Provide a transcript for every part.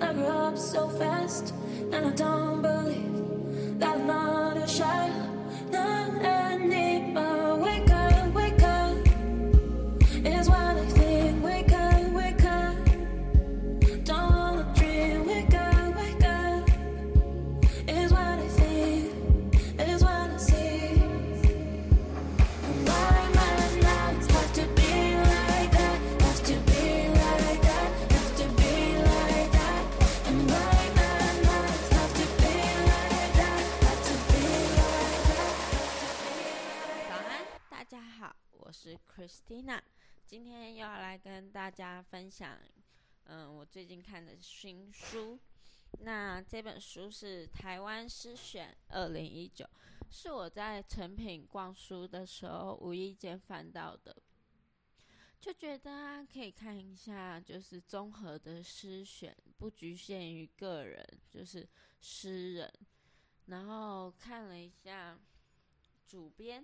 I grew up so fast, and I don't believe that I'm not a child. Christina，今天又要来跟大家分享，嗯，我最近看的新书。那这本书是《台湾诗选二零一九》，是我在成品逛书的时候无意间翻到的，就觉得啊，可以看一下，就是综合的诗选，不局限于个人，就是诗人。然后看了一下主编，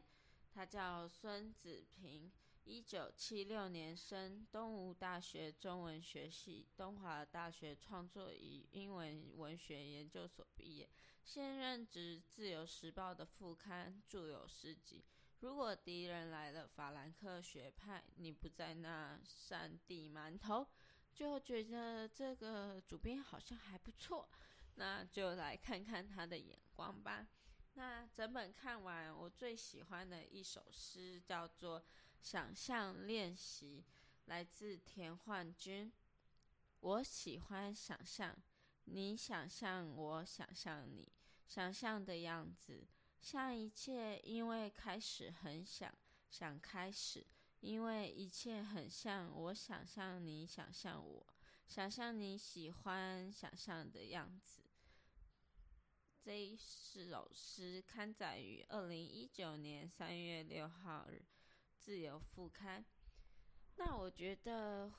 他叫孙子平，一九七六年生，东吴大学中文学系、东华大学创作与英文文学研究所毕业，现任职《自由时报》的副刊，著有诗集。如果敌人来了，法兰克学派，你不在那扇地馒头，就觉得这个主编好像还不错，那就来看看他的眼光吧。那整本看完，我最喜欢的一首诗叫做《想象练习》，来自田焕君。我喜欢想象，你想象，我想象你想象的样子，像一切因为开始很想想开始，因为一切很像我想象你想象我，想象你喜欢想象的样子。这一首诗刊载于二零一九年三月六号日《自由副刊》。那我觉得，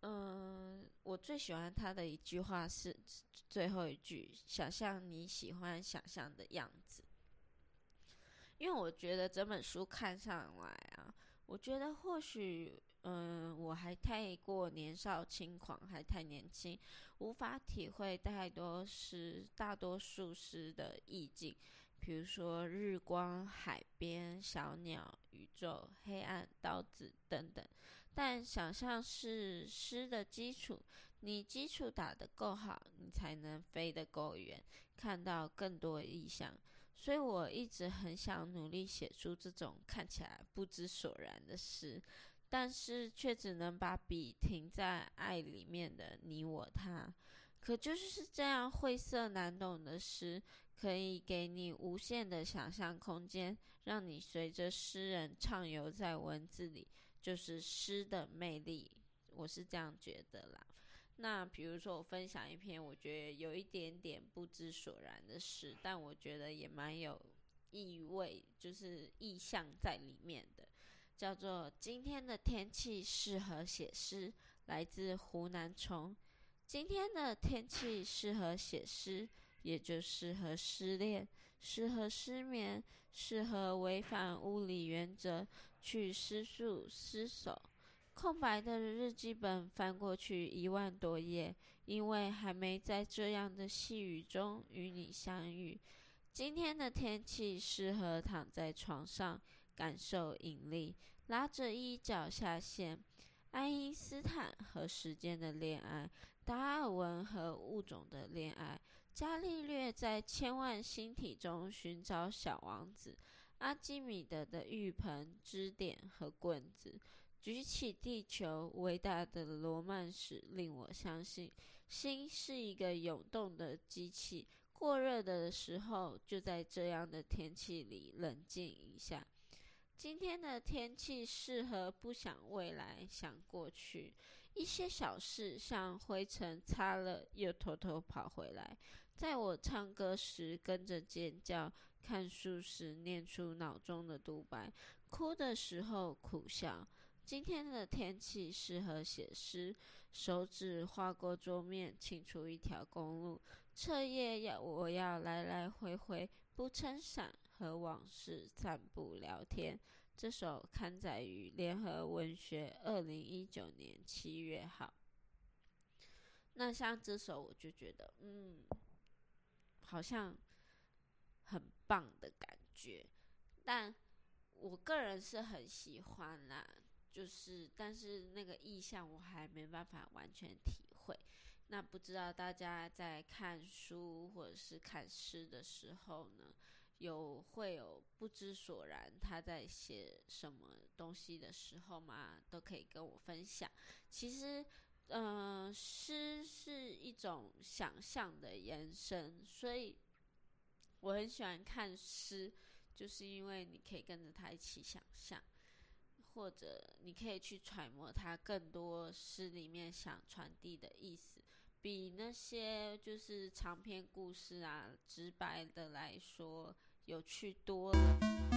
嗯、我最喜欢他的一句话是最后一句：“想象你喜欢想象的样子。”因为我觉得整本书看上来啊，我觉得或许，嗯，我还太过年少轻狂，还太年轻，无法体会太多诗，大多数诗的意境，比如说日光、海边、小鸟、宇宙、黑暗、刀子等等。但想象是诗的基础，你基础打得够好，你才能飞得够远，看到更多意象。所以我一直很想努力写出这种看起来不知所然的诗，但是却只能把笔停在爱里面的你我他。可就是这样晦涩难懂的诗，可以给你无限的想象空间，让你随着诗人畅游在文字里，就是诗的魅力。我是这样觉得啦。那比如说，我分享一篇我觉得有一点点不知所然的诗，但我觉得也蛮有意味，就是意象在里面的，叫做《今天的天气适合写诗》，来自湖南崇。今天的天气适合写诗，也就适合失恋，适合失眠，适合违反物理原则去失速失手。空白的日记本翻过去一万多页，因为还没在这样的细雨中与你相遇。今天的天气适合躺在床上，感受引力，拉着衣角下线。爱因斯坦和时间的恋爱，达尔文和物种的恋爱，伽利略在千万星体中寻找小王子，阿基米德的浴盆、支点和棍子。举起地球，伟大的罗曼史令我相信，心是一个涌动的机器。过热的时候，就在这样的天气里冷静一下。今天的天气适合不想未来，想过去。一些小事像灰尘擦了又偷偷跑回来，在我唱歌时跟着尖叫，看书时念出脑中的独白，哭的时候苦笑。今天的天气适合写诗，手指划过桌面，清出一条公路。彻夜要我要来来回回，不撑伞和往事散步聊天。这首刊载于联合文学二零一九年七月号。那像这首，我就觉得，嗯，好像很棒的感觉，但我个人是很喜欢啦。就是，但是那个意象我还没办法完全体会。那不知道大家在看书或者是看诗的时候呢，有会有不知所然，他在写什么东西的时候吗？都可以跟我分享。其实，嗯，诗是一种想象的延伸，所以我很喜欢看诗，就是因为你可以跟着他一起想象。或者你可以去揣摩他更多诗里面想传递的意思，比那些就是长篇故事啊直白的来说有趣多了。